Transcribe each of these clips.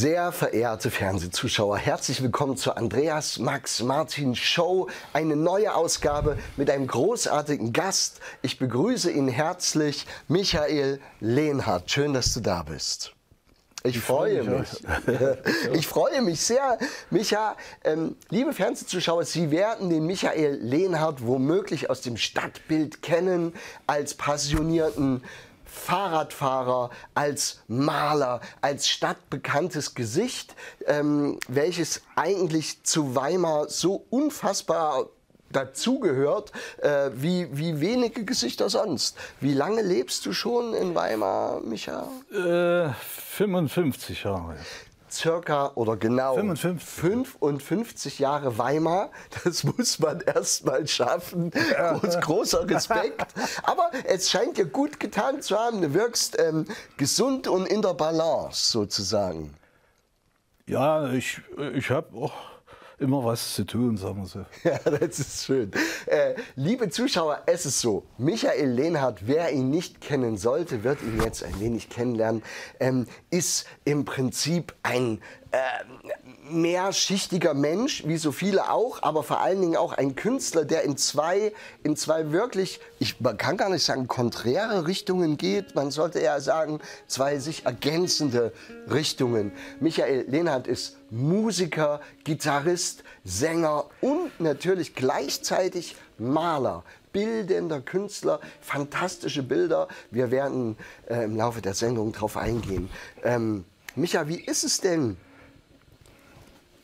Sehr verehrte Fernsehzuschauer, herzlich willkommen zur Andreas Max Martin Show. Eine neue Ausgabe mit einem großartigen Gast. Ich begrüße ihn herzlich, Michael Lehnhardt. Schön, dass du da bist. Ich, ich freue mich. ich freue mich sehr. Micha, ähm, liebe Fernsehzuschauer, Sie werden den Michael Lehnhardt womöglich aus dem Stadtbild kennen als passionierten Fahrradfahrer, als Maler, als stadtbekanntes Gesicht, ähm, welches eigentlich zu Weimar so unfassbar dazugehört, äh, wie, wie wenige Gesichter sonst. Wie lange lebst du schon in Weimar, Micha? Äh, 55 Jahre circa oder genau 55. 55 Jahre Weimar. Das muss man erst mal schaffen. Groß, großer Respekt. Aber es scheint dir gut getan zu haben. Du wirkst ähm, gesund und in der Balance sozusagen. Ja, ich, ich habe auch immer was zu tun, sagen wir so. Ja, das ist schön. Äh, liebe Zuschauer, es ist so. Michael Lehnhardt, wer ihn nicht kennen sollte, wird ihn jetzt ein wenig kennenlernen, ähm, ist im Prinzip ein äh, mehrschichtiger Mensch, wie so viele auch, aber vor allen Dingen auch ein Künstler, der in zwei, in zwei wirklich, ich, man kann gar nicht sagen, konträre Richtungen geht. Man sollte eher sagen, zwei sich ergänzende Richtungen. Michael Lehnhardt ist Musiker, Gitarrist, Sänger und natürlich gleichzeitig Maler, bildender Künstler, fantastische Bilder. Wir werden äh, im Laufe der Sendung darauf eingehen. Ähm, Micha, wie ist es denn?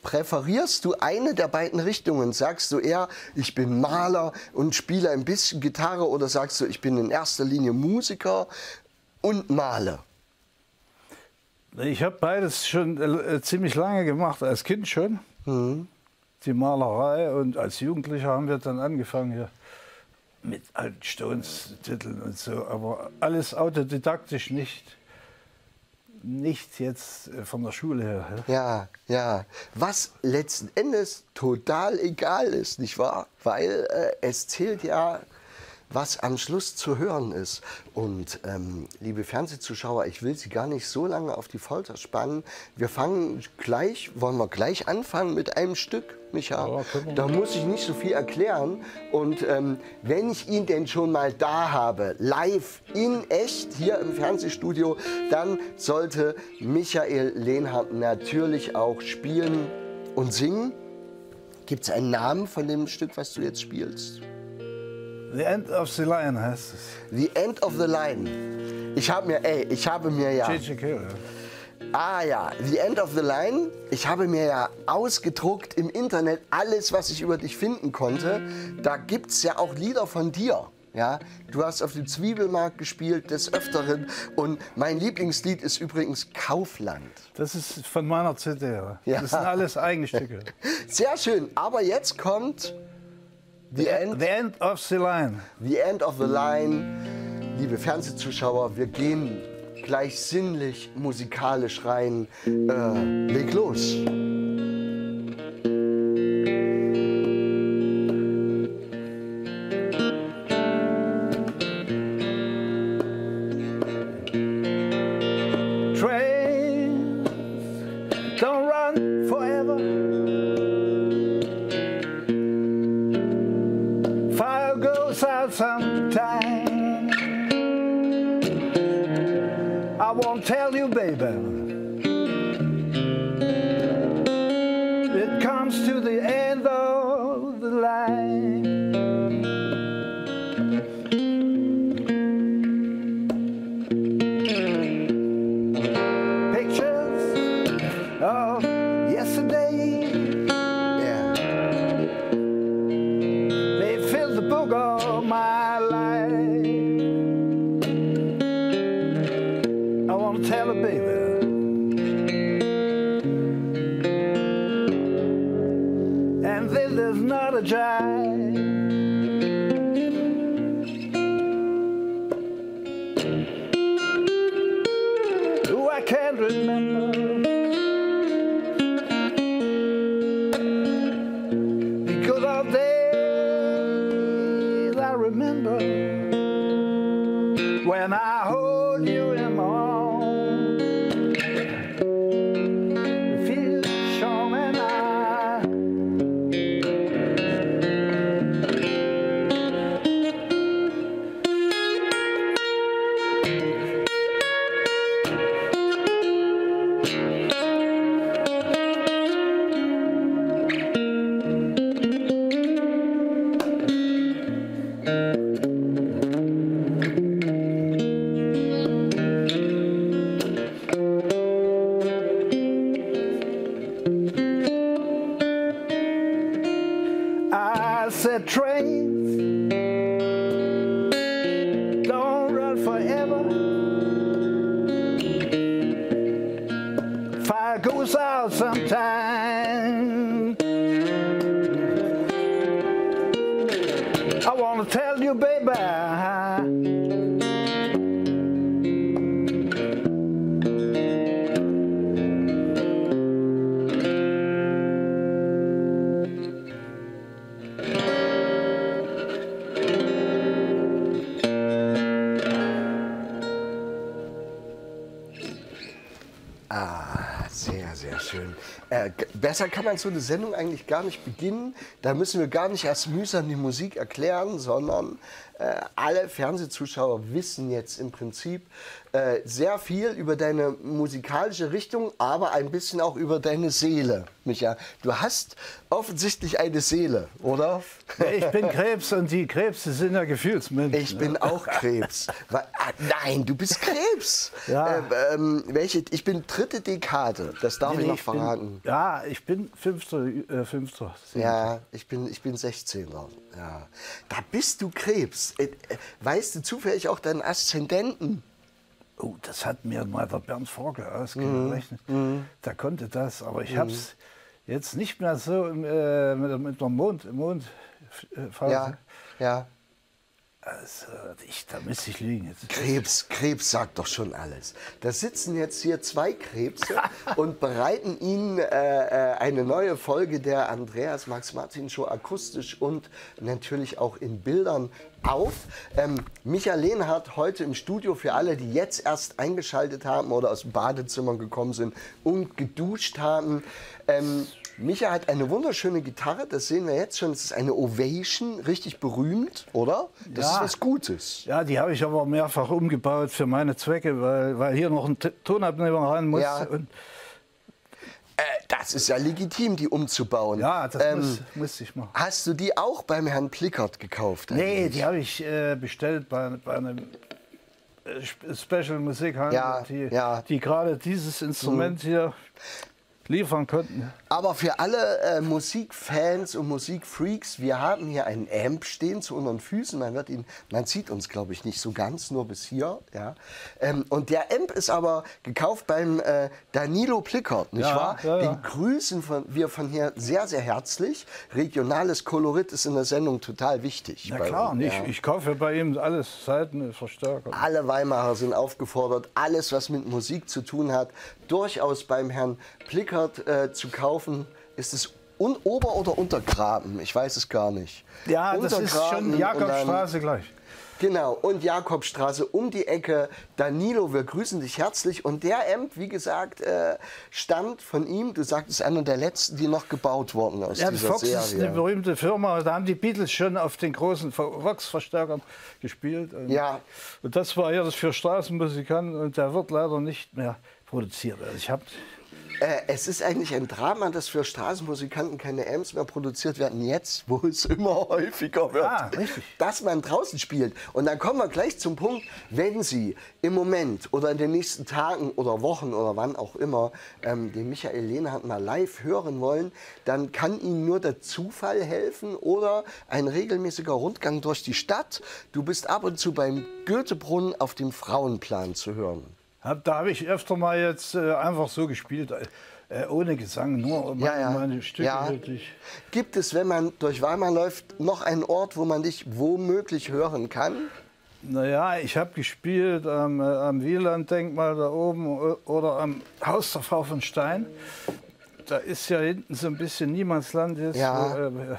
Präferierst du eine der beiden Richtungen? Sagst du eher, ich bin Maler und spiele ein bisschen Gitarre oder sagst du, ich bin in erster Linie Musiker und male? Ich habe beides schon äh, ziemlich lange gemacht, als Kind schon. Mhm. Die Malerei und als Jugendlicher haben wir dann angefangen hier mit alten Stones-Titeln und so, aber alles autodidaktisch nicht. Nicht jetzt äh, von der Schule her. Ja, ja. Was letzten Endes total egal ist, nicht wahr? Weil äh, es zählt ja was am Schluss zu hören ist. Und ähm, liebe Fernsehzuschauer, ich will Sie gar nicht so lange auf die Folter spannen. Wir fangen gleich, wollen wir gleich anfangen mit einem Stück, Micha? Ja, da muss ich nicht so viel erklären. Und ähm, wenn ich ihn denn schon mal da habe, live, in echt, hier im Fernsehstudio, dann sollte Michael Lehnhardt natürlich auch spielen und singen. Gibt es einen Namen von dem Stück, was du jetzt spielst? The End of the Line heißt es. The End of the Line. Ich habe mir, ey, ich habe mir ja. Ah ja, The End of the Line. Ich habe mir ja ausgedruckt im Internet alles, was ich über dich finden konnte. Da gibt es ja auch Lieder von dir. Ja, du hast auf dem Zwiebelmarkt gespielt des Öfteren und mein Lieblingslied ist übrigens Kaufland. Das ist von meiner CD. Ja. Das sind alles Eigenstücke. Sehr schön, aber jetzt kommt The End, the end of the Line. The End of the Line. Liebe Fernsehzuschauer, wir gehen gleich sinnlich, musikalisch rein. Äh, leg los. I can't remember. Besser kann man so eine Sendung eigentlich gar nicht beginnen. Da müssen wir gar nicht erst mühsam die Musik erklären, sondern äh, alle Fernsehzuschauer wissen jetzt im Prinzip äh, sehr viel über deine musikalische Richtung, aber ein bisschen auch über deine Seele, Micha. Du hast offensichtlich eine Seele, oder? Ich bin Krebs und die Krebse sind ja Gefühlsmenschen. Ich bin auch Krebs. Ah, nein, du bist Krebs. Ja. Ähm, ähm, welche? Ich bin dritte Dekade. Das darf Nee, ich noch ich bin- verraten. Ja, ich bin fünfter. Äh, fünfter. Ja, ich bin, ich bin 16er. Ja. Da bist du Krebs. Äh, äh, Weißt du zufällig auch deinen Aszendenten? Oh, das hat mir mal der Bernd Forke Mhm. ausgerechnet. Der konnte das, aber ich habe es jetzt nicht mehr so äh, mit, mit der Mond, Mond äh, Phase. Ja, ja. Also, ich, da müsste ich liegen. Jetzt. Krebs, Krebs sagt doch schon alles. Da sitzen jetzt hier zwei Krebse und bereiten Ihnen äh, äh, eine neue Folge der Andreas Max Martin Show akustisch und natürlich auch in Bildern auf. Ähm, Michael Lehnhardt heute im Studio für alle, die jetzt erst eingeschaltet haben oder aus dem Badezimmer gekommen sind und geduscht haben. Ähm, Micha hat eine wunderschöne Gitarre, das sehen wir jetzt schon. Es ist eine Ovation, richtig berühmt, oder? Das Ja. ist was Gutes. Ja, die habe ich aber mehrfach umgebaut für meine Zwecke, weil, weil hier noch ein Tonabnehmer ran muss. Ja. Äh, das ist ja legitim, die umzubauen. ja, das Ähm, muss, musste ich machen. Hast du die auch beim Herrn Plickert gekauft? Nee, eigentlich? die habe ich äh, bestellt bei, bei einem äh, Sp- Special Musikhandel, Ja, die, ja. Mhm. die gerade dieses Instrument hier liefern konnten. Aber für alle äh, Musikfans und Musikfreaks, wir haben hier einen Amp stehen zu unseren Füßen. Man, wird ihn, man sieht uns, glaube ich, nicht so ganz, nur bis hier. Ja. Ähm, und der Amp ist aber gekauft beim äh, Danilo Plickert, nicht Ja, wahr? ja, ja. Den grüßen von, wir von hier sehr, sehr herzlich. Regionales Kolorit ist in der Sendung total wichtig. Na klar, uns, ich, ich kaufe bei ihm alles, Seiten, Verstärker. Alle Weimarer sind aufgefordert, alles, was mit Musik zu tun hat, durchaus beim Herrn Plickert äh, zu kaufen. Ist es un Ober- oder Untergraben? Ich weiß es gar nicht. Ja, das ist schon Jakobstraße gleich. Genau, und Jakobstraße um die Ecke. Danilo, wir grüßen dich herzlich. Und der Amp, wie gesagt, äh, stammt von ihm. Du sagtest, einer der letzten, die noch gebaut wurden aus Ja, dieser Fox Serie. ist eine berühmte Firma. Da haben die Beatles schon auf den großen Vox-Verstärkern gespielt. Und, Ja. und das war ja das für Straßenmusikanten und der wird leider nicht mehr produziert. Also ich habe Äh, es ist eigentlich ein Drama, dass für Straßenmusikanten keine Amps mehr produziert werden, jetzt, wo es immer häufiger wird, Ah, richtig. dass man draußen spielt. Und dann kommen wir gleich zum Punkt, wenn Sie im Moment oder in den nächsten Tagen oder Wochen oder wann auch immer ähm, den Michael Lehnhardt mal live hören wollen, dann kann Ihnen nur der Zufall helfen oder ein regelmäßiger Rundgang durch die Stadt. Du bist ab und zu beim Goethebrunnen auf dem Frauenplan zu hören. Hab, da habe ich öfter mal jetzt äh, einfach so gespielt, äh, ohne Gesang, nur meine, Ja, ja. meine Stücke Ja. wirklich. Gibt es, wenn man durch Weimar läuft, noch einen Ort, wo man dich womöglich hören kann? Naja, ich habe gespielt am, äh, am Wieland-Denkmal da oben oder am Haus der Frau von Stein. Da ist ja hinten so ein bisschen Niemandsland jetzt. Ja. Wo, äh,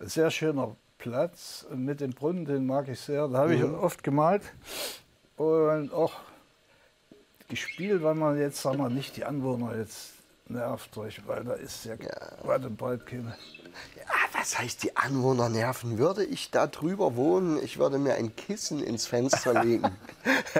ein sehr schöner Platz mit dem Brunnen, den mag ich sehr. Da habe ich oft gemalt und auch gespielt, weil man jetzt, sagen wir, nicht die Anwohner jetzt nervt weil da ist ja, und breit keine. Ja, was heißt, die Anwohner nerven? Würde ich da drüber wohnen, ich würde mir ein Kissen ins Fenster legen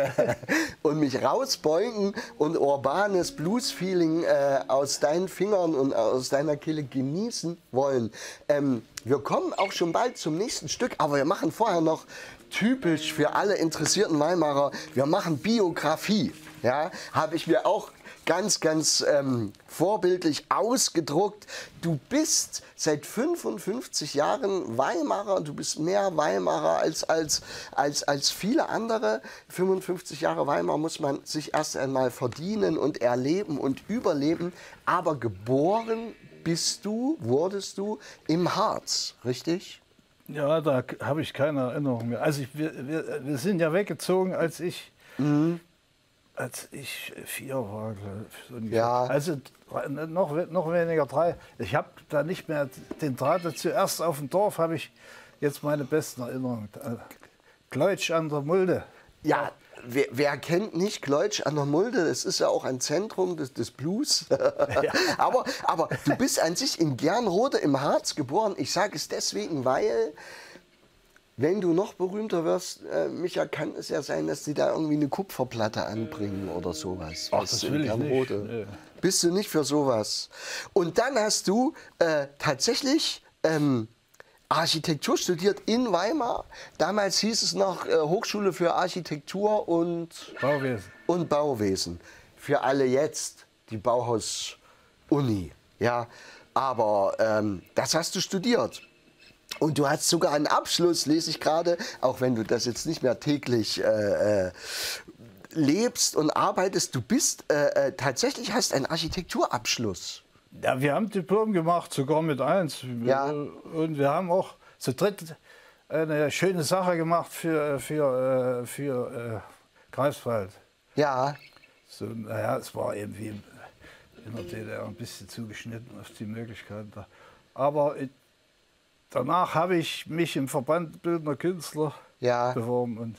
und mich rausbeugen und urbanes Blues-Feeling äh, aus deinen Fingern und aus deiner Kehle genießen wollen. Ähm, wir kommen auch schon bald zum nächsten Stück, aber wir machen vorher noch typisch für alle interessierten Weimarer, wir machen Biografie. Ja, habe ich mir auch ganz, ganz ähm, vorbildlich ausgedruckt. Du bist seit 55 Jahren Weimarer, du bist mehr Weimarer als, als, als, als viele andere. 55 Jahre Weimar muss man sich erst einmal verdienen und erleben und überleben. Aber geboren bist du, wurdest du im Harz, richtig? Ja, da habe ich keine Erinnerung mehr. Also ich, wir, wir, wir sind ja weggezogen, als ich Mhm. Als ich vier war, so. Ja. Also drei- noch, noch weniger drei. Ich habe da nicht mehr den Draht dazu. Erst auf dem Dorf habe ich jetzt meine besten Erinnerungen. Kleutsch an der Mulde. Ja, wer, wer kennt nicht Kleutsch an der Mulde? Das ist ja auch ein Zentrum des, des Blues. aber, aber du bist an sich in Gernrode im Harz geboren. Ich sage es deswegen, weil, wenn du noch berühmter wirst, äh, Micha, kann es ja sein, dass die da irgendwie eine Kupferplatte anbringen oder sowas. Ach, das will ich nicht. Nee. Bist du nicht für sowas. Und dann hast du äh, tatsächlich ähm, Architektur studiert in Weimar. Damals hieß es noch äh, Hochschule für Architektur und, Bauwesen. und Bauwesen. Für alle jetzt die Bauhaus-Uni. Ja, aber ähm, das hast du studiert. Und du hast sogar einen Abschluss, lese ich gerade, auch wenn du das jetzt nicht mehr täglich äh, äh, lebst und arbeitest. Du bist äh, äh, tatsächlich hast einen Architekturabschluss. Ja, wir haben Diplom gemacht, sogar mit eins. Ja. Und wir haben auch zu dritt eine schöne Sache gemacht für, für, äh, für äh, Greifswald. Ja, So, naja, es war irgendwie in der DDR ein bisschen zugeschnitten auf die Möglichkeiten da. Aber danach habe ich mich im Verband Bildender Künstler Ja. beworben. Und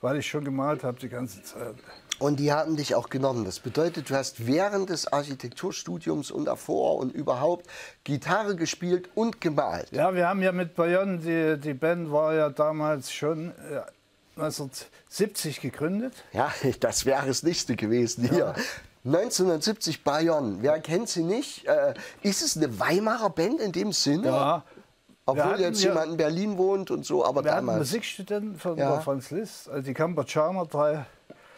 weil ich schon gemalt habe die ganze Zeit. und die haben dich auch genommen. Das bedeutet, du hast während des Architekturstudiums und davor und überhaupt Gitarre gespielt und gemalt. Ja, wir haben ja mit Bayonne, die, die Band war ja damals schon äh, 1970 gegründet. Ja, das wäre das nächste gewesen hier. 1970 Bayonne, wer kennt sie nicht? Äh, ist es eine Weimarer Band in dem Sinne? Ja. Obwohl hatten jetzt jemand in Berlin wohnt und so, aber Wir hatten damals. Musikstudenten von Ja. Franz Liszt, also die Kambodschaner drei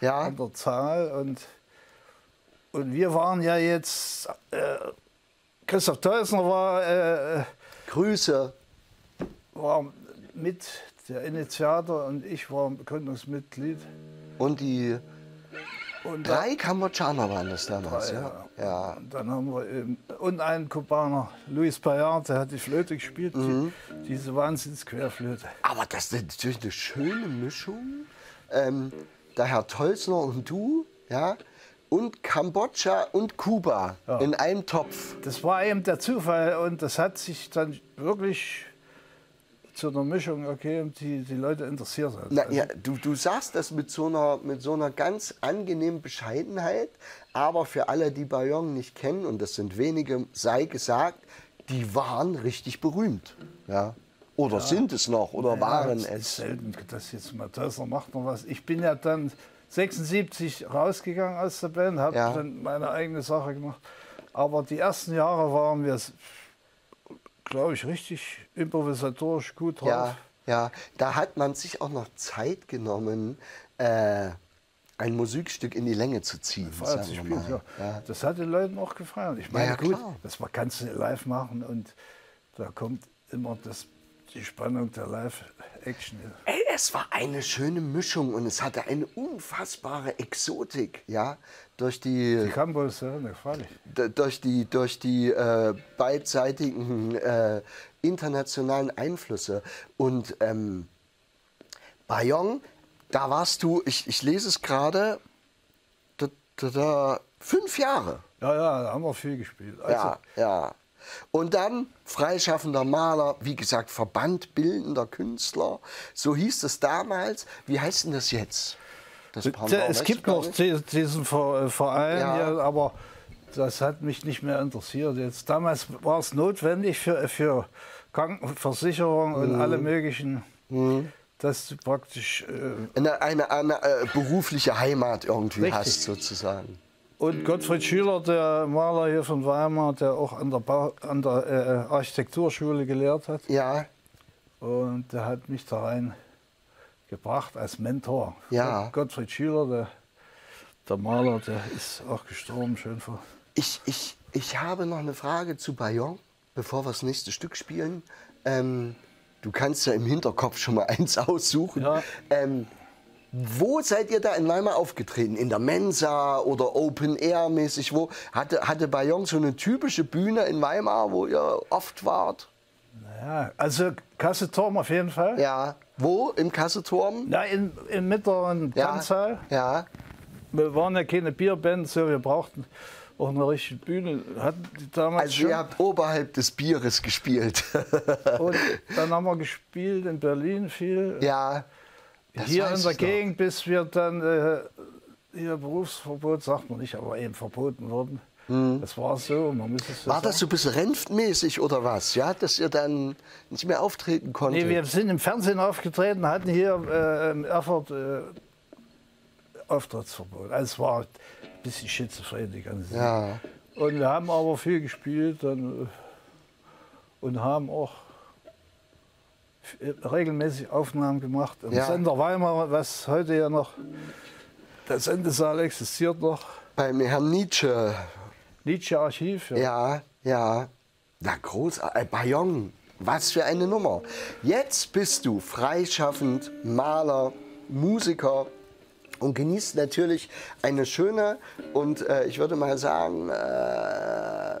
Ja. an der Zahl. Und, und wir waren ja jetzt, äh, Christoph Teusner war, äh, Grüße. war mit der Initiator und ich war Gründungsmitglied. Und die Und drei Kambodschaner waren das damals, Drei, ja. ja. Und dann haben wir eben, und einen Kubaner, Luis Payard, der hat die Flöte gespielt, Mhm. die, diese Wahnsinnsquerflöte. Aber das ist natürlich eine schöne Mischung. Ähm, der Herr Tolzner und du, ja, und Kambodscha und Kuba in einem Topf. Das war eben der Zufall und das hat sich dann wirklich zu einer Mischung ergeben, die die Leute interessiert hat. Na, ja, du, du sagst das mit so, einer, mit so einer ganz angenehmen Bescheidenheit, aber für alle, die Bayonne nicht kennen, und das sind wenige, sei gesagt, die waren richtig berühmt. Ja? Oder sind es noch, oder waren ja, es. Selten, dass jetzt mal Tösser macht noch was. Ich bin ja dann 76 rausgegangen aus der Band, habe Ja. dann meine eigene Sache gemacht. Aber die ersten Jahre waren wir, glaube ich, richtig improvisatorisch gut drauf. Ja, ja, da hat man sich auch noch Zeit genommen, äh, ein Musikstück in die Länge zu ziehen. Sagen wir spielt, mal. ja. Ja. Das hat den Leuten auch gefallen. Ich meine, ja, gut, das man kannst du live machen und da kommt immer das, die Spannung der Live-Action. Ey, es war eine schöne Mischung und es hatte eine unfassbare Exotik, ja, durch die, Die ne, d- durch die, durch die äh, beidseitigen äh, internationalen Einflüsse. Und ähm, Bayonne, da warst du, ich, ich lese es gerade, da, da, da, fünf Jahre. Ja, ja, da haben wir viel gespielt. Also, Ja, ja. Und dann freischaffender Maler, wie gesagt, Verband bildender Künstler. So hieß es damals. Wie heißt denn das jetzt? Der, es gibt noch diesen Ver- äh, Verein, Ja. ja. aber das hat mich nicht mehr interessiert. Jetzt, damals war es notwendig für, für Krankenversicherung und Mhm. alle möglichen, dass du praktisch. Äh, Eine, eine, eine äh, berufliche Heimat irgendwie Richtig. hast, sozusagen. und Gottfried Schüler, der Maler hier von Weimar, der auch an der, Bau, an der äh, Architekturschule gelehrt hat, Ja, und der hat mich da rein gebracht als Mentor. Ja. Gottfried Schüler, der, der Maler, der ist auch gestorben, schön vor. Ich, ich, ich habe noch eine Frage zu Bayon, bevor wir das nächste Stück spielen. Ähm, du kannst ja im Hinterkopf schon mal eins aussuchen. Ja. Ähm, wo seid ihr da in Weimar aufgetreten? In der Mensa oder Open Air mäßig? Wo hatte, hatte Bayon so eine typische Bühne in Weimar, wo ihr oft wart? Ja, also Kasseturm auf jeden Fall. Ja. Wo? Im Kasseturm? Ja, in, in mittleren Ja. Tanzsaal. Ja. Wir waren ja keine Bierband, so wir brauchten auch eine richtige Bühne. Hatten die damals Also schon. ihr habt oberhalb des Bieres gespielt. Und dann haben wir gespielt in Berlin viel. ja. hier in der ich noch. Gegend, bis wir dann äh, hier Berufsverbot, sagt man nicht, aber eben verboten wurden. Das war so, man muss es so. War das sagen. so ein bisschen renftmäßig oder was? Ja, dass ihr dann nicht mehr auftreten konntet? Nee, wir sind im Fernsehen aufgetreten, hatten hier äh, in Erfurt äh, Auftrittsverbot. Also es war ein bisschen schizophren, die ganze ja. Und wir haben aber viel gespielt dann, äh, und haben auch regelmäßig Aufnahmen gemacht. Im Ja. Sender Weimar, was heute ja noch, der Sendesaal existiert noch, Beim Herrn Nietzsche. Nietzsche Archiv. Ja, ja. Na, großartig. Äh, Bayong, was für eine Nummer. Jetzt bist du freischaffend, Maler, Musiker und genießt natürlich eine schöne und äh, ich würde mal sagen, äh,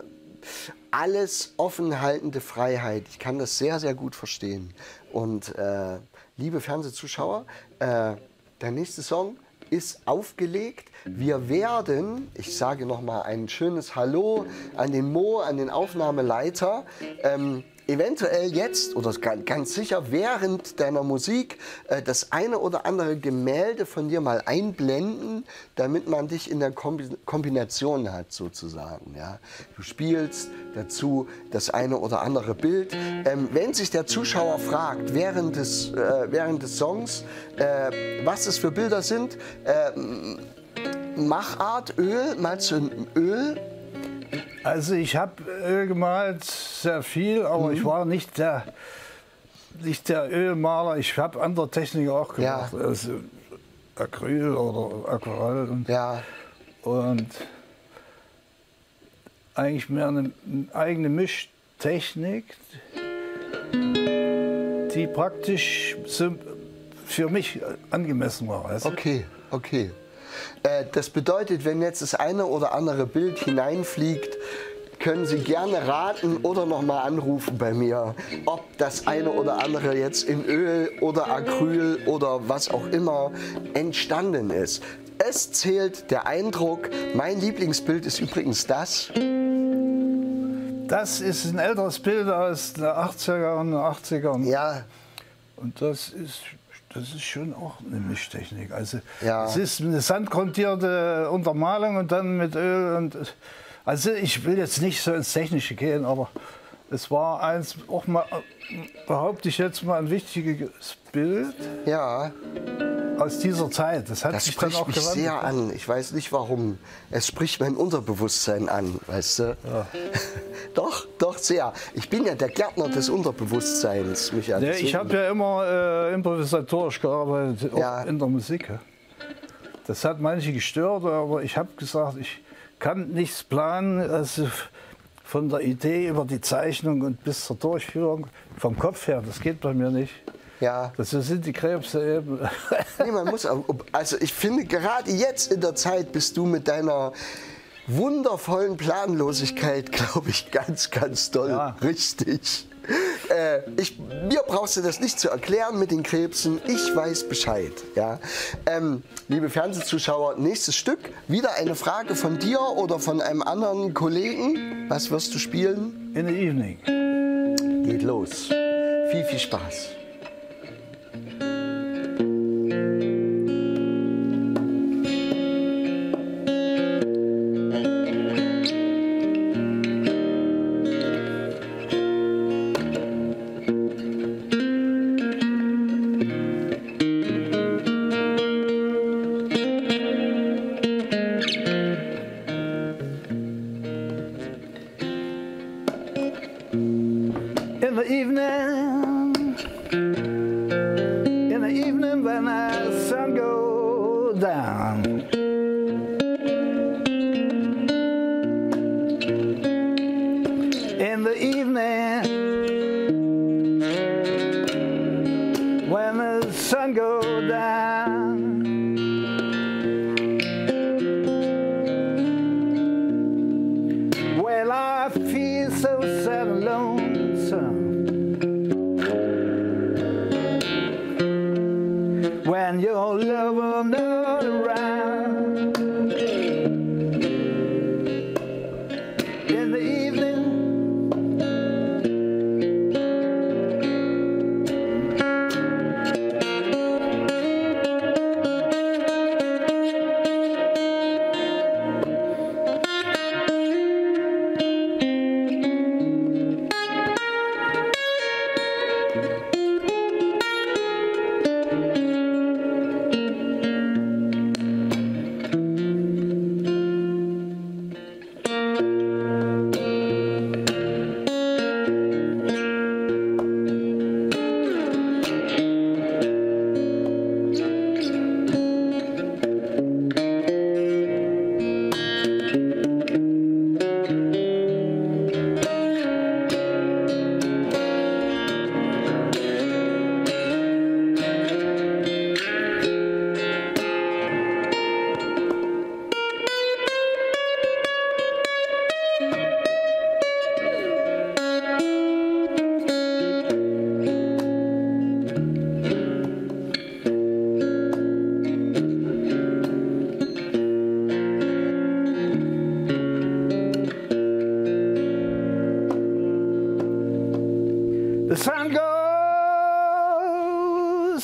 alles offenhaltende Freiheit. Ich kann das sehr, sehr gut verstehen. Und äh, liebe Fernsehzuschauer, äh, der nächste Song ist aufgelegt. Wir werden, ich sage noch mal ein schönes Hallo an den Mo, an den Aufnahmeleiter. Ähm, eventuell jetzt oder ganz, sicher während deiner Musik äh, das eine oder andere Gemälde von dir mal einblenden, damit man dich in der Kombi Kombination hat sozusagen. Ja? Du spielst dazu das eine oder andere Bild. Ähm, wenn sich der Zuschauer fragt während des, äh, während des Songs, äh, was es für Bilder sind, äh, Machart, Öl, du ein Öl? Also ich habe Öl gemalt, sehr viel, aber Mhm. ich war nicht der, nicht der Ölmaler. Ich habe andere Techniken auch Ja. gemacht, also Acryl oder Aquarell und, Ja, und eigentlich mehr eine, eine eigene Mischtechnik, die praktisch für mich angemessen war. weißt du? okay, okay. Äh, das bedeutet, wenn jetzt das eine oder andere Bild hineinfliegt, können Sie gerne raten oder nochmal anrufen bei mir, ob das eine oder andere jetzt in Öl oder Acryl oder was auch immer entstanden ist. Es zählt der Eindruck. Mein Lieblingsbild ist übrigens das. Das ist ein älteres Bild aus den 80er und 80er. Ja, Und das ist, das ist schon auch eine Mischtechnik. Also Ja. es ist eine sandgruntierte Untermalung und dann mit Öl und also ich will jetzt nicht so ins Technische gehen, aber es war eins auch mal behaupte ich jetzt mal ein wichtiges Bild ja. aus dieser Zeit. Das hat Das sich dann spricht auch mich sehr an. Ich weiß nicht warum. Es spricht mein Unterbewusstsein an, weißt du? doch, doch sehr. Ich bin ja der Gärtner des Unterbewusstseins, Michael. Ja, ich habe ja immer äh, improvisatorisch gearbeitet, auch Ja. in der Musik. ja. Das hat manche gestört, aber ich habe gesagt, ich kann nichts planen. Also von der Idee über die Zeichnung und bis zur Durchführung, vom Kopf her, das geht bei mir nicht. Ja. Das sind die Krebse eben. Nee, man muss, auch- also ich finde, gerade jetzt in der Zeit bist du mit deiner wundervollen Planlosigkeit, glaube ich, ganz, ganz doll Ja. richtig. Äh, ich, mir brauchst du das nicht zu erklären mit den Krebsen. Ich weiß Bescheid. Ja? Ähm, liebe Fernsehzuschauer, nächstes Stück. Wieder eine Frage von dir oder von einem anderen Kollegen. Was wirst du spielen? In the evening. Geht los. Viel, viel Spaß.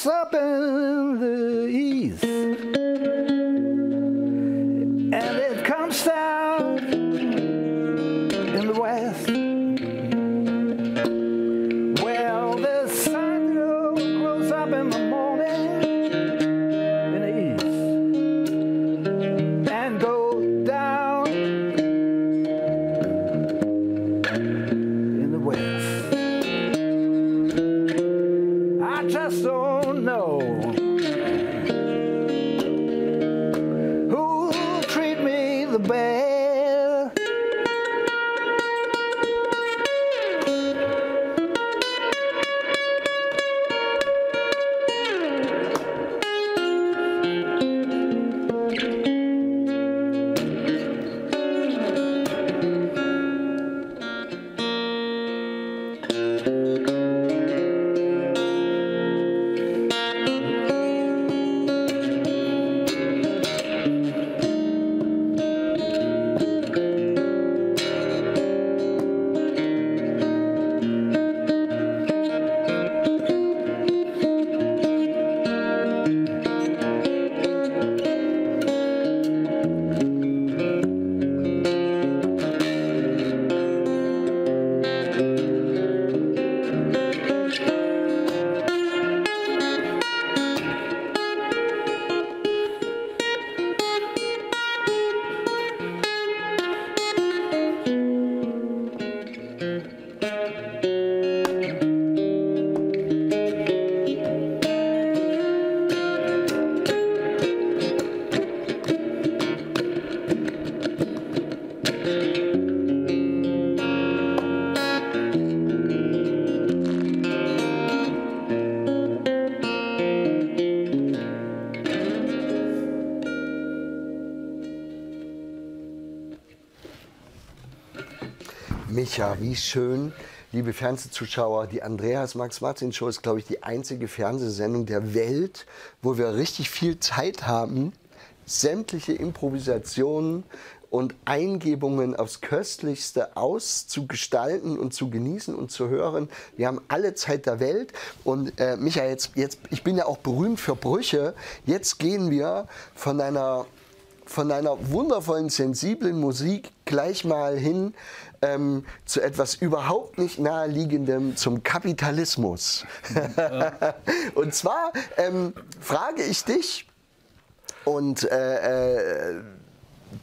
Up in the east wie schön, liebe Fernsehzuschauer. Die Andreas Max Martin Show ist, glaube ich, die einzige Fernsehsendung der Welt, wo wir richtig viel Zeit haben, sämtliche Improvisationen und Eingebungen aufs Köstlichste auszugestalten und zu genießen und zu hören. Wir haben alle Zeit der Welt. Und äh, Micha, jetzt, jetzt, ich bin ja auch berühmt für Brüche. Jetzt gehen wir von einer von einer wundervollen, sensiblen Musik gleich mal hin ähm, zu etwas überhaupt nicht naheliegendem, zum Kapitalismus. und zwar ähm, frage ich dich und äh, äh,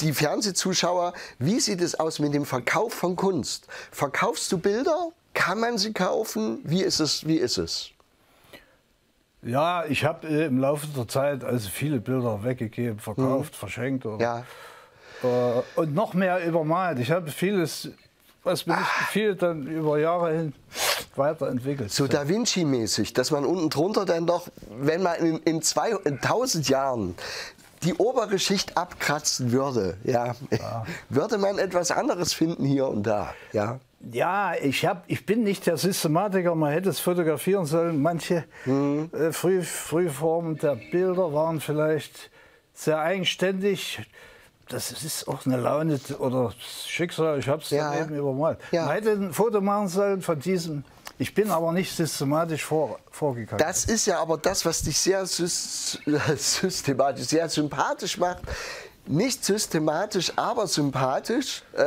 die Fernsehzuschauer, wie sieht es aus mit dem Verkauf von Kunst? Verkaufst du Bilder? Kann man sie kaufen? Wie ist es? Wie ist es? Ja, ich habe äh, im Laufe der Zeit also viele Bilder weggegeben, verkauft, verschenkt. Oder, Ja. Äh, und noch mehr übermalt. Ich habe vieles, was mir nicht gefiel, dann über Jahre hin weiterentwickelt. So Da Vinci-mäßig, dass man unten drunter dann doch, wenn man in, in, zwei, in 1000 Jahren die obere Schicht abkratzen würde, ja, würde man etwas anderes finden hier und da. Ja. Ja, ich, hab, ich bin nicht der Systematiker, man hätte es fotografieren sollen. Manche Mhm. äh, Früh, Frühformen der Bilder waren vielleicht sehr eigenständig. Das ist auch eine Laune oder Schicksal, ich habe es Ja. eben übermalt. Ja. Man hätte ein Foto machen sollen von diesem. Ich bin aber nicht systematisch vor, vorgegangen. Das ist ja aber das, was dich sehr sys systematisch, sehr sympathisch macht. Nicht systematisch, aber sympathisch, äh,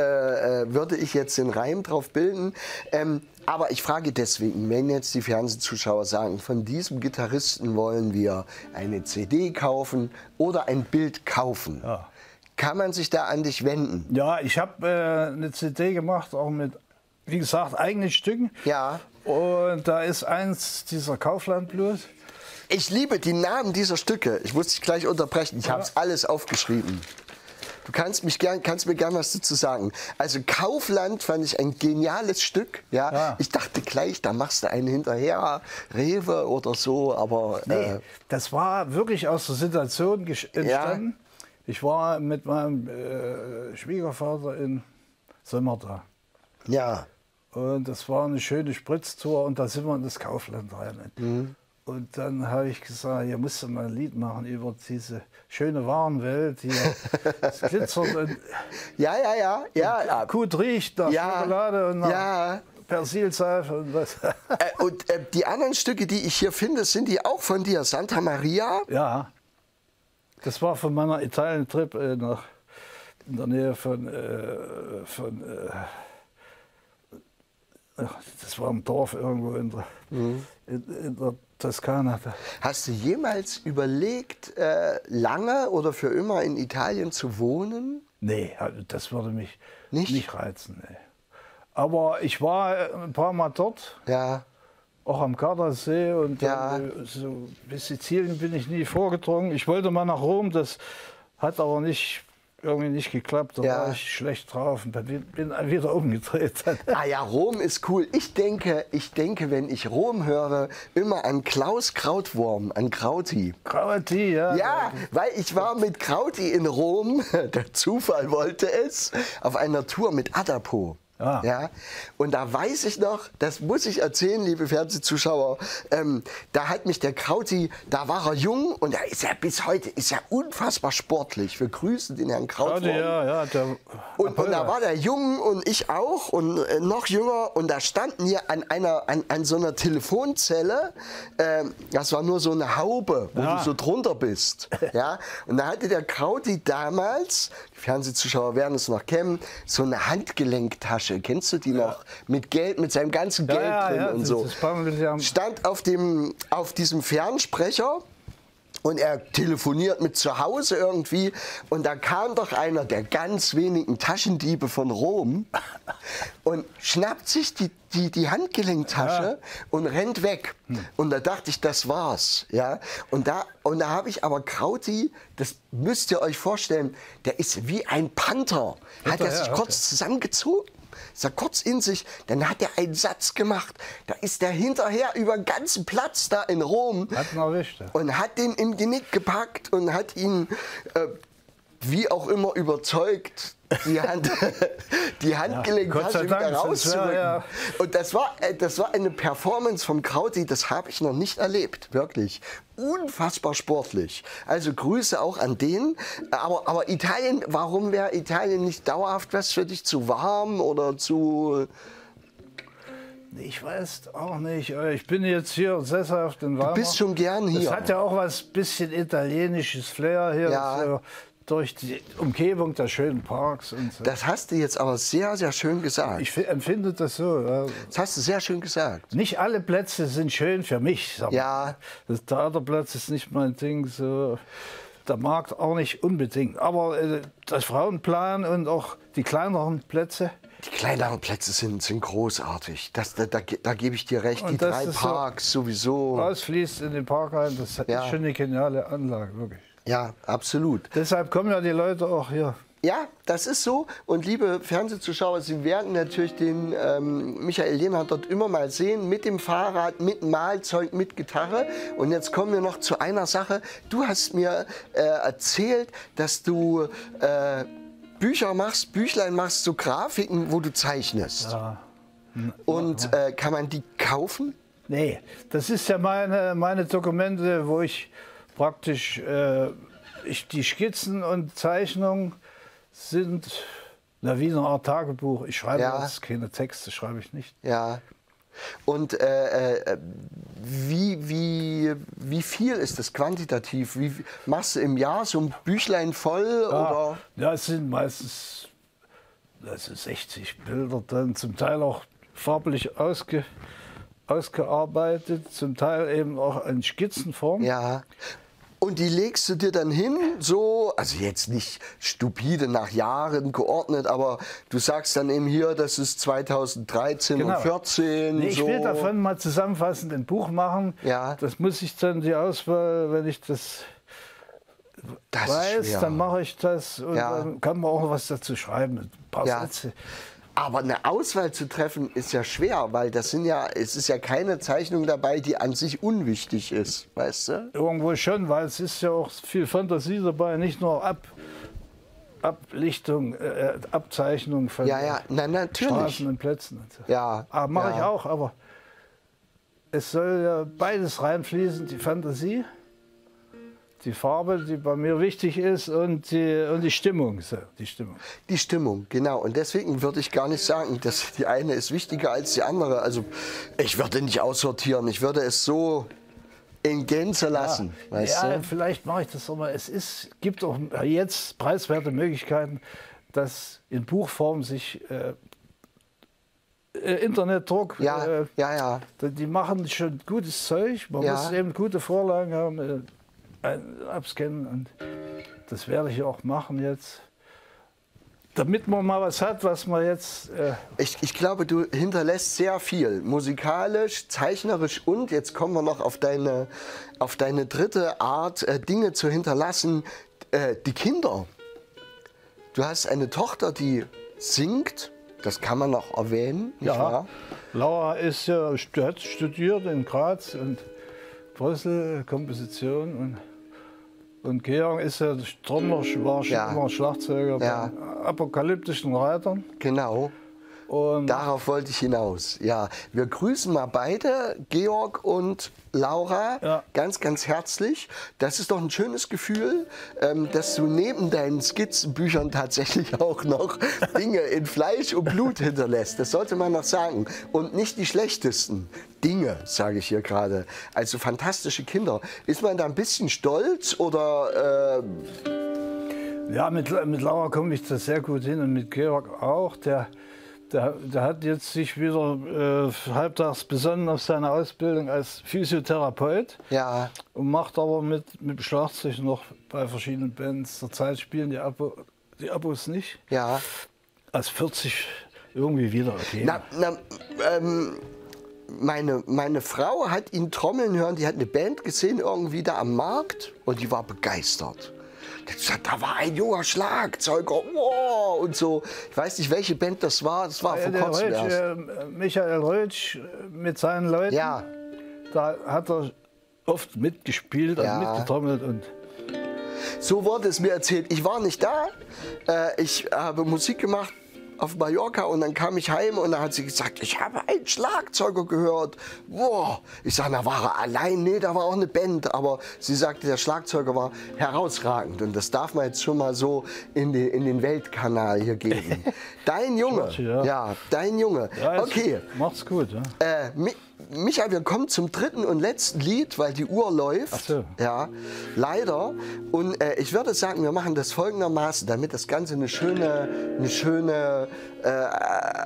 äh, würde ich jetzt den Reim drauf bilden. Ähm, aber ich frage deswegen, wenn jetzt die Fernsehzuschauer sagen, von diesem Gitarristen wollen wir eine CD kaufen oder ein Bild kaufen, Ja. Kann man sich da an dich wenden? ja, ich habe äh, eine CD gemacht, auch mit, wie gesagt, eigenen Stücken. Ja. Und da ist eins dieser Kaufland Blues. Ich liebe die Namen dieser Stücke. Ich muss dich gleich unterbrechen. Ich habe es alles aufgeschrieben. Du kannst, mich gern, kannst mir gern was dazu sagen. Also Kaufland fand ich ein geniales Stück. Ja? Ja. Ich dachte gleich, da machst du einen hinterher, Rewe oder so, aber Nee, äh, das war wirklich aus der Situation entstanden. Ich war mit meinem äh, Schwiegervater in Simmerda. ja. Und das war eine schöne Spritztour und da sind wir in das Kaufland rein. Mhm. Und dann habe ich gesagt, hier musst du mal ein Lied machen über diese schöne Warenwelt, es glitzert und Ja, ja, ja, ja. ja. gut riecht nach Ja, Schokolade und nach ja. Persilseife und was. Äh, und äh, die anderen Stücke, die ich hier finde, sind die auch von dir? Santa Maria? Ja. Das war von meiner Italien-Trip äh, nach in der Nähe von, äh, von äh, das war ein Dorf irgendwo in der, mhm. in, in der Toskana. Hast du jemals überlegt, äh, lange oder für immer in Italien zu wohnen? Nee, das würde mich nicht, nicht reizen. Nee. Aber ich war äh, ein paar Mal dort. Ja. Auch am Gardasee und ja. dann, äh, so bis Sizilien bin ich nie vorgedrungen. Ich wollte mal nach Rom, das hat aber nicht irgendwie nicht geklappt. Da ja. war ich schlecht drauf und bin wieder umgedreht. ah ja, Rom ist cool. Ich denke, ich denke, wenn ich Rom höre, immer an Klaus Krautwurm, an Krauti. Krauti, ja. Ja, weil ich war mit Krauti in Rom, der Zufall wollte es, auf einer Tour mit Adapo. Ah. Ja, und da weiß ich noch, das muss ich erzählen, liebe Fernsehzuschauer, ähm, da hat mich der Krauti, da war er jung und er ist ja bis heute ist ja unfassbar sportlich. Wir grüßen den Herrn Krauti. Ja, ja, der und, und, da war der jung und ich auch und äh, noch jünger und da standen wir an einer an, an so einer Telefonzelle. Äh, das war nur so eine Haube, wo ja. du so drunter bist. Ja, und da hatte der Krauti damals, die Fernsehzuschauer werden es noch kennen, so eine Handgelenktasche Tasche, kennst du die ja. noch? Mit Geld, mit seinem ganzen Geld ja, drin und so. Stand auf, dem, auf diesem Fernsprecher und er telefoniert mit zu Hause irgendwie und da kam doch einer der ganz wenigen Taschendiebe von Rom und schnappt sich die, die, die Handgelenktasche ja. und rennt weg. Hm. Und da dachte ich, das war's. Ja? Und da, und da habe ich aber Krauti, das müsst ihr euch vorstellen, der ist wie ein Panther. Hat er sich kurz zusammengezogen ist er kurz in sich, dann hat er einen Satz gemacht. Da ist er hinterher über den ganzen Platz da in Rom hat und hat den im Genick gepackt und hat ihn äh, wie auch immer überzeugt, die Hand, die Handgelenktasche ja, wieder rauszurücken. Ja. Und das war, äh, das war eine Performance vom Krauti, das habe ich noch nicht erlebt, wirklich. Unfassbar sportlich. Also Grüße auch an den. Aber, aber Italien, warum wäre Italien nicht dauerhaft was für dich? Zu warm oder zu... Ich weiß auch nicht. Ich bin jetzt hier sesshaft in Weimar. Du bist schon gern hier. Es hat ja auch was bisschen italienisches Flair hier. Ja durch die Umgebung der schönen Parks und so. Das hast du jetzt aber sehr, sehr schön gesagt. Ich empfinde das so. Ja. Das hast du sehr schön gesagt. Nicht alle Plätze sind schön für mich. ja. Das Theaterplatz ist nicht mein Ding. So. Der Markt auch nicht unbedingt. Aber äh, das Frauenplan und auch die kleineren Plätze. Die kleineren Plätze sind, sind großartig. Das, da, da, da gebe ich dir recht. Und die drei Parks so sowieso. Ausfließt in den Park rein. Das ja. ist schon eine geniale Anlage, wirklich. Ja, absolut. Deshalb kommen ja die Leute auch hier. Ja, das ist so. Und liebe Fernsehzuschauer, Sie werden natürlich den ähm, Michael Lehnhardt dort immer mal sehen, mit dem Fahrrad, mit Mahlzeug, mit Gitarre. Und jetzt kommen wir noch zu einer Sache. Du hast mir äh, erzählt, dass du äh, Bücher machst, Büchlein machst, so Grafiken, wo du zeichnest. Ja. Und äh, kann man die kaufen? Nee, das ist ja meine, meine Dokumente, wo ich praktisch äh, ich, die Skizzen und Zeichnungen sind na, wie eine Art Tagebuch. Ich schreibe ja. das, keine Texte schreibe ich nicht. Ja. Und äh, äh, wie, wie, wie viel ist das quantitativ? Wie machst du im Jahr so ein Büchlein voll? Ja, oder? ja es sind meistens also 60 Bilder, dann zum Teil auch farblich ausge, ausgearbeitet, zum Teil eben auch in Skizzenform. Ja. Und die legst du dir dann hin, so, also jetzt nicht stupide nach Jahren geordnet, aber du sagst dann eben hier, das ist 2013 genau. und 14. Nee, ich so. will davon mal zusammenfassend ein Buch machen. Ja. Das muss ich dann die Auswahl, wenn ich das, das weiß, dann mache ich das und ja. dann kann man auch was dazu schreiben, ein paar ja. Sätze. Aber eine Auswahl zu treffen ist ja schwer, weil das sind ja, es ist ja keine Zeichnung dabei, die an sich unwichtig ist, weißt du? Irgendwo schon, weil es ist ja auch viel Fantasie dabei, nicht nur Ab, Ablichtung, äh, Abzeichnung von ja, ja. Na, natürlich. Straßen und Plätzen. Und so. Ja. Aber mache ja. ich auch, aber es soll ja beides reinfließen, die Fantasie die Farbe, die bei mir wichtig ist und die, und die Stimmung. So, die Stimmung. Die Stimmung, genau. Und deswegen würde ich gar nicht sagen, dass die eine ist wichtiger als die andere. Also ich würde nicht aussortieren. Ich würde es so in Gänze lassen. Ja, weißt ja du? vielleicht mache ich das auch mal. Es ist, gibt auch jetzt preiswerte Möglichkeiten, dass in Buchform sich äh, äh, Internetdruck, Ja, äh, ja, ja. die machen schon gutes Zeug. Man Ja. muss eben gute Vorlagen haben, äh, abscannen. Und das werde ich auch machen jetzt. Damit man mal was hat, was man jetzt. Äh, Ich, ich glaube, du hinterlässt sehr viel. Musikalisch, zeichnerisch und jetzt kommen wir noch auf deine, auf deine dritte Art, äh, Dinge zu hinterlassen. Äh, die Kinder. Du hast eine Tochter, die singt. Das kann man noch erwähnen, nicht ja, wahr? Laura ist ja, hat studiert in Graz und Brüssel, Komposition und, und Georg ist ja Trommler, war Ja. Schlagzeuger Ja. bei apokalyptischen Reitern. Genau. Und Darauf wollte ich hinaus. Ja, wir grüßen mal beide, Georg und Laura, Ja. ganz, ganz herzlich. Das ist doch ein schönes Gefühl, ähm, dass du neben deinen Skizzenbüchern tatsächlich auch noch Dinge in Fleisch und Blut hinterlässt. Das sollte man noch sagen. Und nicht die schlechtesten Dinge, sage ich hier gerade. Also fantastische Kinder. Ist man da ein bisschen stolz oder äh, ja, mit, mit Laura komme ich das sehr gut hin und mit Georg auch. Der, der, der hat jetzt sich wieder äh, halbtags besonnen auf seine Ausbildung als Physiotherapeut. ja, Und macht aber mit, mit dem Schlagzeug noch bei verschiedenen Bands. Zurzeit spielen die, Abo, die Abos nicht. ja. Als 40 irgendwie wieder. Okay. Na, na, ähm, meine, meine Frau hat ihn trommeln hören, die hat eine Band gesehen irgendwie da am Markt und die war begeistert. Da war ein junger Schlagzeuger, wow, und so. Ich weiß nicht, welche Band das war, das war vor kurzem Reutsch, erst. äh, Michael Reutsch äh, mit seinen Leuten, Ja, da hat er oft mitgespielt, Ja. mitgetrommelt. Und so wurde es mir erzählt. Ich war nicht da, äh, ich habe Musik gemacht auf Mallorca und dann kam ich heim und da hat sie gesagt, ich habe einen Schlagzeuger gehört. Wow. Ich sage, na war er allein? Nee, da war auch eine Band. Aber sie sagte, der Schlagzeuger war herausragend und das darf man jetzt schon mal so in, die, in den Weltkanal hier geben. Dein Junge, ja. ja, dein Junge. ja, Okay, Macht's gut. Ja. äh, Micha, wir kommen zum dritten und letzten Lied, weil die Uhr läuft. Ach so. Ja, leider. Und äh, ich würde sagen, wir machen das folgendermaßen, damit das Ganze eine schöne, eine schöne, äh,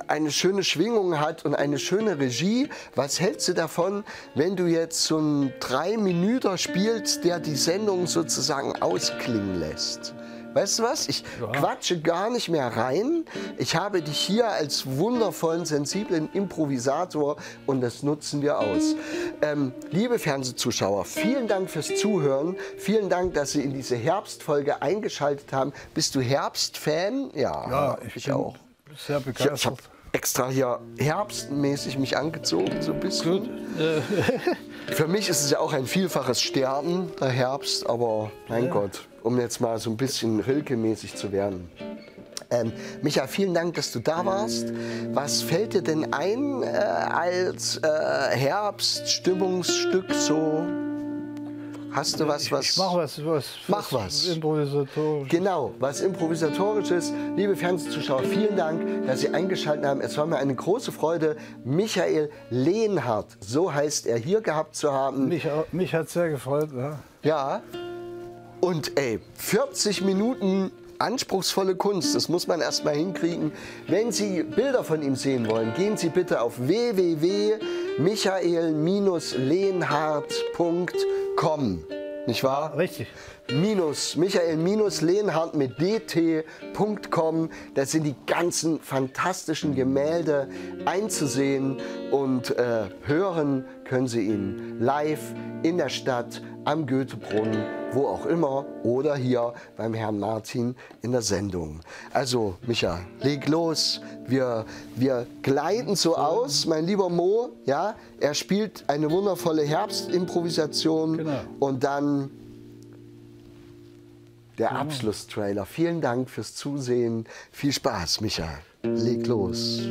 eine schöne Schwingung hat und eine schöne Regie. Was hältst du davon, wenn du jetzt so einen drei Minuten spielst, der die Sendung sozusagen ausklingen lässt? Weißt du was? Ich quatsche gar nicht mehr rein. Ich habe dich hier als wundervollen, sensiblen Improvisator und das nutzen wir aus. Ähm, liebe Fernsehzuschauer, vielen Dank fürs Zuhören. Vielen Dank, dass Sie in diese Herbstfolge eingeschaltet haben. Bist du Herbstfan? Ja, ich, bin auch. Sehr Ich, ich begeistert. habe extra hier herbstmäßig mich angezogen, so ein bisschen. Gut. Äh, Für mich ist es ja auch ein vielfaches Sterben, der Herbst, aber mein Gott, um jetzt mal so ein bisschen Rilke-mäßig zu werden. Ähm, Micha, vielen Dank, dass du da warst. Was fällt dir denn ein äh, als äh, Herbststimmungsstück so? Hast du was, was... ich mach was, was, Mach was. Improvisatorisch. Genau, was improvisatorisches. Liebe Fernsehzuschauer, vielen Dank, dass Sie eingeschaltet haben. Es war mir eine große Freude, Michael Lehnhardt, so heißt er, hier gehabt zu haben. Mich, mich hat sehr gefreut. Ja. Ja. Und ey, 40 Minuten anspruchsvolle Kunst, das muss man erst mal hinkriegen. Wenn Sie Bilder von ihm sehen wollen, gehen Sie bitte auf www.michael-lehnhardt.com. Nicht wahr? Richtig. minus Michael minus Lehnhardt mit dt.com. Da sind die ganzen fantastischen Gemälde einzusehen und äh, hören können Sie ihn live in der Stadt am Goethebrunnen, wo auch immer oder hier beim Herrn Martin in der Sendung. Also Micha, leg los. Wir, wir gleiten so aus, mein lieber Mo. Ja, er spielt eine wundervolle Herbstimprovisation Genau. und dann der Abschlusstrailer. Vielen Dank fürs Zusehen. Viel Spaß, Micha. Leg los.